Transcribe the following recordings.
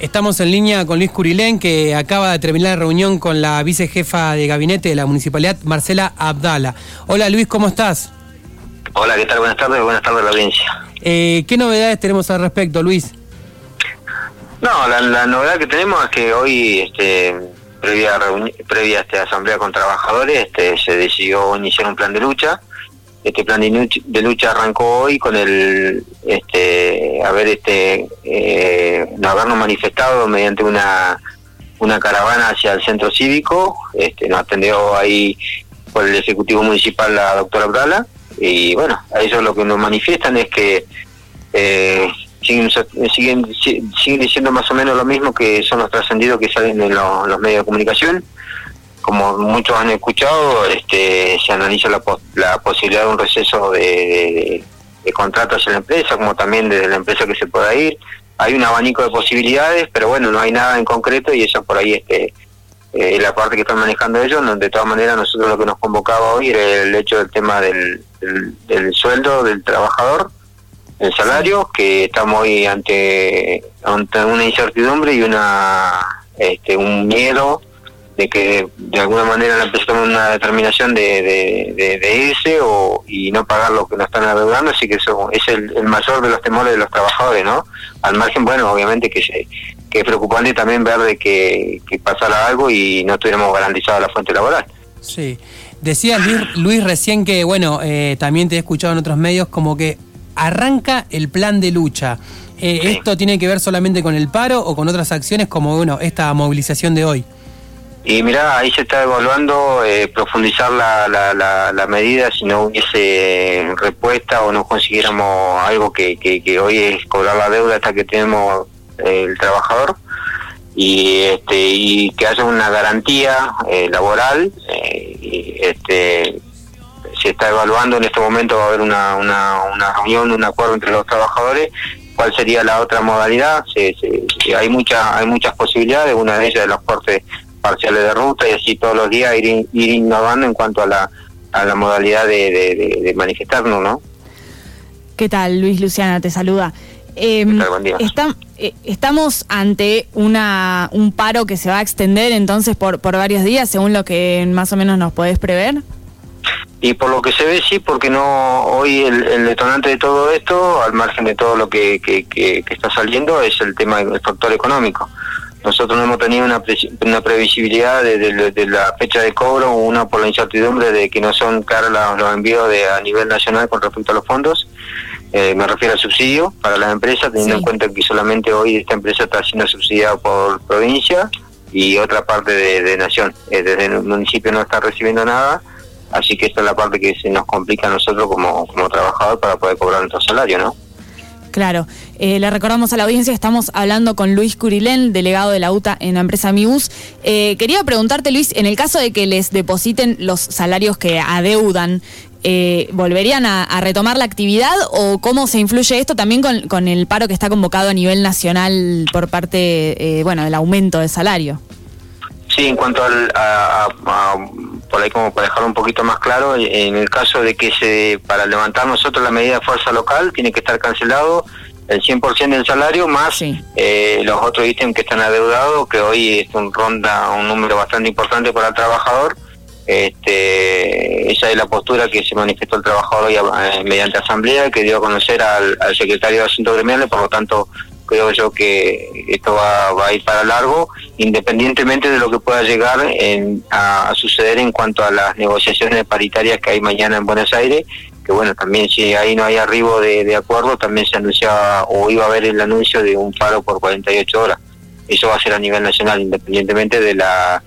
Estamos en línea con Luis Curilén, que acaba de terminar la reunión con la vicejefa de gabinete de la municipalidad, Marcela Abdala. Hola Luis, ¿cómo estás? Hola, ¿qué tal? Buenas tardes, buenas tardes a la audiencia. Eh, ¿Qué novedades tenemos al respecto, Luis? No, la, novedad que tenemos es que hoy, este, previa, previa a esta asamblea con trabajadores, este, se decidió iniciar un plan de lucha este plan de lucha, arrancó hoy con el este haber este eh, habernos manifestado mediante una una caravana hacia el centro cívico este nos atendió ahí por el ejecutivo municipal la doctora Abdala y bueno a ellos lo que nos manifiestan es que eh, siguen, siguen siguen diciendo más o menos lo mismo que son los trascendidos que salen en los medios de comunicación. Como muchos han escuchado, este, se analiza la, la posibilidad de un receso de, contratos en la empresa, como también desde la empresa que se pueda ir. Hay un abanico de posibilidades, pero bueno, no hay nada en concreto y esa por ahí este, eh, la parte que están manejando ellos. De todas maneras, nosotros lo que nos convocaba hoy era el hecho del tema del, del, sueldo del trabajador, el salario, que estamos hoy ante, ante una incertidumbre y una este, un miedo de que de alguna manera la empresa tome una determinación de, de, irse o, y no pagar lo que nos están adeudando, así que eso es el, mayor de los temores de los trabajadores, ¿no? Al margen, bueno, obviamente que, se, que es preocupante también ver de que, pasara algo y no tuviéramos garantizada la fuente laboral. Sí. Decía Luis, recién que, bueno, eh, también te he escuchado en otros medios como que arranca el plan de lucha. Eh, ¿Esto tiene que ver solamente con el paro o con otras acciones como, bueno, esta movilización de hoy? Y mira, ahí se está evaluando eh, profundizar la, la, la, medida si no hubiese respuesta o no consiguiéramos algo que, que, hoy es cobrar la deuda hasta que tenemos eh, el trabajador. Y este y que haya una garantía eh, laboral y este se está evaluando en este momento va a haber una, una, una reunión un acuerdo entre los trabajadores cuál sería la otra modalidad. Se, hay muchas hay muchas posibilidades una de ellas de los cortes parciales de ruta y así todos los días ir, innovando en cuanto a la, a la modalidad de, manifestarnos, ¿no? ¿Qué tal, Luis Luciana? Te saluda. Em, eh, estamos ante una, un paro que se va a extender entonces por, por varios días, según lo que más o menos nos podés prever. Y por lo que se ve, sí, porque no hoy el, detonante de todo esto, al margen de todo lo que, que, que, está saliendo, es el tema del factor económico. Nosotros no hemos tenido una, una previsibilidad de, la fecha de cobro, una por la incertidumbre de que no son caros los, envíos de, a nivel nacional con respecto a los fondos. Eh, me refiero al subsidio para las empresas, teniendo en cuenta que solamente hoy esta empresa está siendo subsidiada por provincia y otra parte de, nación. Eh, desde el municipio no está recibiendo nada, así que esta es la parte que se nos complica a nosotros como, como trabajador para poder cobrar nuestro salario, ¿no? Claro, eh, le recordamos a la audiencia, estamos hablando con Luis Curilén, delegado de la UTA en la empresa Mibus. Eh, quería preguntarte, Luis, en el caso de que les depositen los salarios que adeudan, eh, ¿volverían a, retomar la actividad o cómo se influye esto también con, el paro que está convocado a nivel nacional por parte, bueno, del aumento de salario? Sí, en cuanto al, a, por ahí como para dejarlo un poquito más claro, en el caso de que se para levantar nosotros la medida de fuerza local tiene que estar cancelado el 100% del salario más eh, los otros ítems que están adeudados, que hoy es un ronda un número bastante importante para el trabajador. Este, esa es la postura que se manifestó el trabajador hoy eh, mediante asamblea, que dio a conocer al, al secretario de Asuntos Gremiales, por lo tanto creo yo que esto va, a ir para largo, independientemente de lo que pueda llegar a, suceder en cuanto a las negociaciones paritarias que hay mañana en Buenos Aires, que bueno, también si ahí no hay arribo de, acuerdo, también se anunciaba o iba a haber el anuncio de un paro por 48 horas. Eso va a ser a nivel nacional, independientemente de la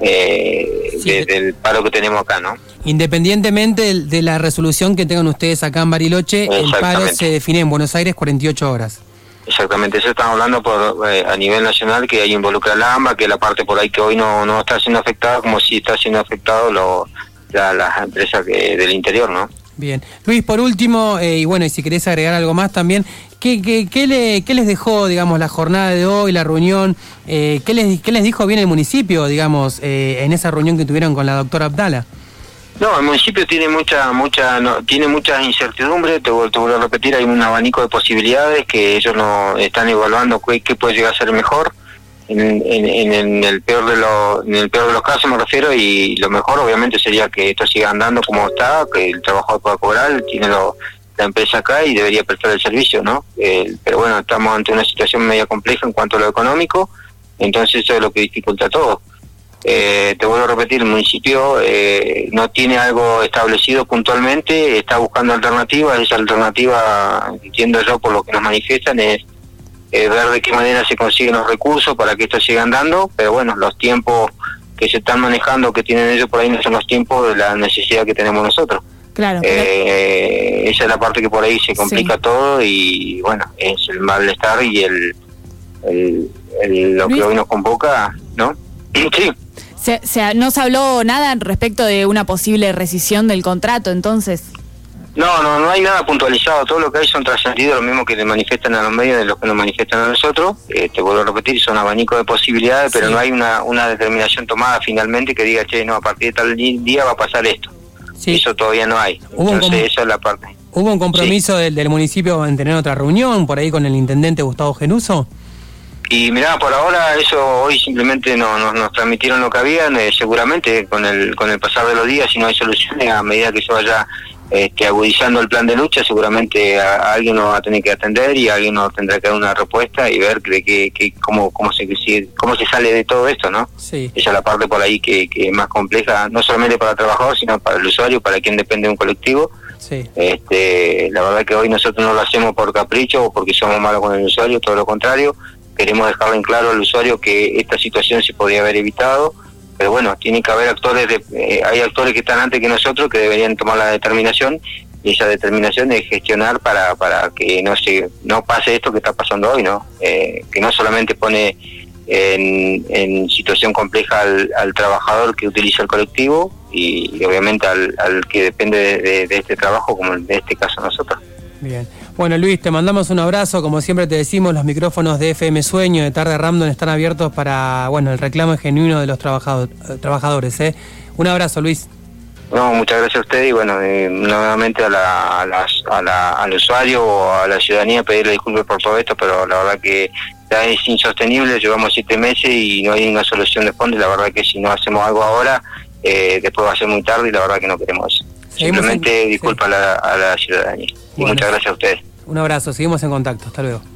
eh, del paro que tenemos acá, ¿no? Independientemente de la resolución que tengan ustedes acá en Bariloche, el paro se define en Buenos Aires 48 horas. Exactamente, eso estamos hablando por, eh, a nivel nacional, que ahí involucra la AMBA, que la parte por ahí que hoy no, no está siendo afectada, como si está siendo afectado lo, las empresas del interior, ¿no? Bien. Luis, por último, eh, y bueno, y si querés agregar algo más también, ¿qué, qué, qué, le, qué les dejó, digamos, la jornada de hoy, la reunión? Eh, ¿qué, les, ¿Qué les dijo bien el municipio, digamos, en esa reunión que tuvieron con la doctora Abdala? No, el municipio tiene mucha, mucha, no, tiene muchas incertidumbres. Te, te vuelvo a repetir, hay un abanico de posibilidades que ellos no están evaluando qué, puede llegar a ser mejor. En, el peor de los, casos me refiero y lo mejor obviamente sería que esto siga andando como está, que el trabajador pueda cobrar, tiene la empresa acá y debería prestar el servicio, ¿no? Eh, pero bueno, estamos ante una situación media compleja en cuanto a lo económico, entonces eso es lo que dificulta todo. Eh, te vuelvo a repetir, el municipio eh, no tiene algo establecido puntualmente, está buscando alternativas, esa alternativa, entiendo yo por lo que nos manifiestan, es eh, ver de qué manera se consiguen los recursos para que esto siga andando, pero bueno, los tiempos que se están manejando, que tienen ellos por ahí, no son los tiempos de la necesidad que tenemos nosotros. Claro. pero- Eh, esa es la parte que por ahí se complica Sí. todo y bueno, es el malestar y el, el, el- lo Luis. que hoy nos convoca, ¿no? Sí. se- se- no se habló nada respecto de una posible rescisión del contrato, entonces. No, no, no hay nada puntualizado. Todo lo que hay son trascendidos, lo mismo que le manifiestan a los medios de los que nos manifiestan a nosotros. Eh, te vuelvo a repetir, son abanicos de posibilidades, pero no hay una, una determinación tomada finalmente que diga, che, no, a partir de tal día va a pasar esto. Sí. Eso todavía no hay. Entonces, esa es la parte. ¿Hubo un compromiso del, del municipio en tener otra reunión por ahí con el intendente Gustavo Genuso? Y mirá, por ahora eso hoy simplemente no, no- nos transmitieron lo que habían, eh, seguramente con el con el pasar de los días, si no hay soluciones, a medida que se vaya este, agudizando el plan de lucha, seguramente a, a alguien nos va a tener que atender y alguien nos tendrá que dar una respuesta y ver de qué, qué- cómo, cómo, se, cómo se sale de todo esto, ¿no? Sí. Esa es la parte por ahí que, que es más compleja, no solamente para el trabajador, sino para el usuario, para quien depende de un colectivo. Sí. Este, la verdad que hoy nosotros no lo hacemos por capricho o porque somos malos con el usuario, todo lo contrario. Queremos dejarle en claro al usuario que esta situación se podía haber evitado, pero bueno, tiene que haber actores, de, eh, hay actores que están antes que nosotros que deberían tomar la determinación y esa determinación es gestionar para, para que no se no pase esto que está pasando hoy, ¿no? Eh, que no solamente pone en, en situación compleja al, al trabajador que utiliza el colectivo y, obviamente al, al que depende de, de- de este trabajo, como en este caso nosotros. Bien. Bueno, Luis, te mandamos un abrazo. Como siempre te decimos, los micrófonos de FM Sueño, de Tarde Random, están abiertos para bueno el reclamo genuino de los trabajado- trabajadores. ¿eh? Un abrazo, Luis. No, muchas gracias a usted y bueno, eh, nuevamente a la, a las- a la- al usuario o a la ciudadanía pedirle disculpas por todo esto, pero la verdad que ya es insostenible, llevamos siete meses y no hay una solución de fondo y la verdad que si no hacemos algo ahora, eh, después va a ser muy tarde y la verdad que no queremos eso. Seguimos Simplemente en- disculpa a, la, a la ciudadanía. Y muchas gracias a ustedes. Un abrazo, seguimos en contacto. Hasta luego.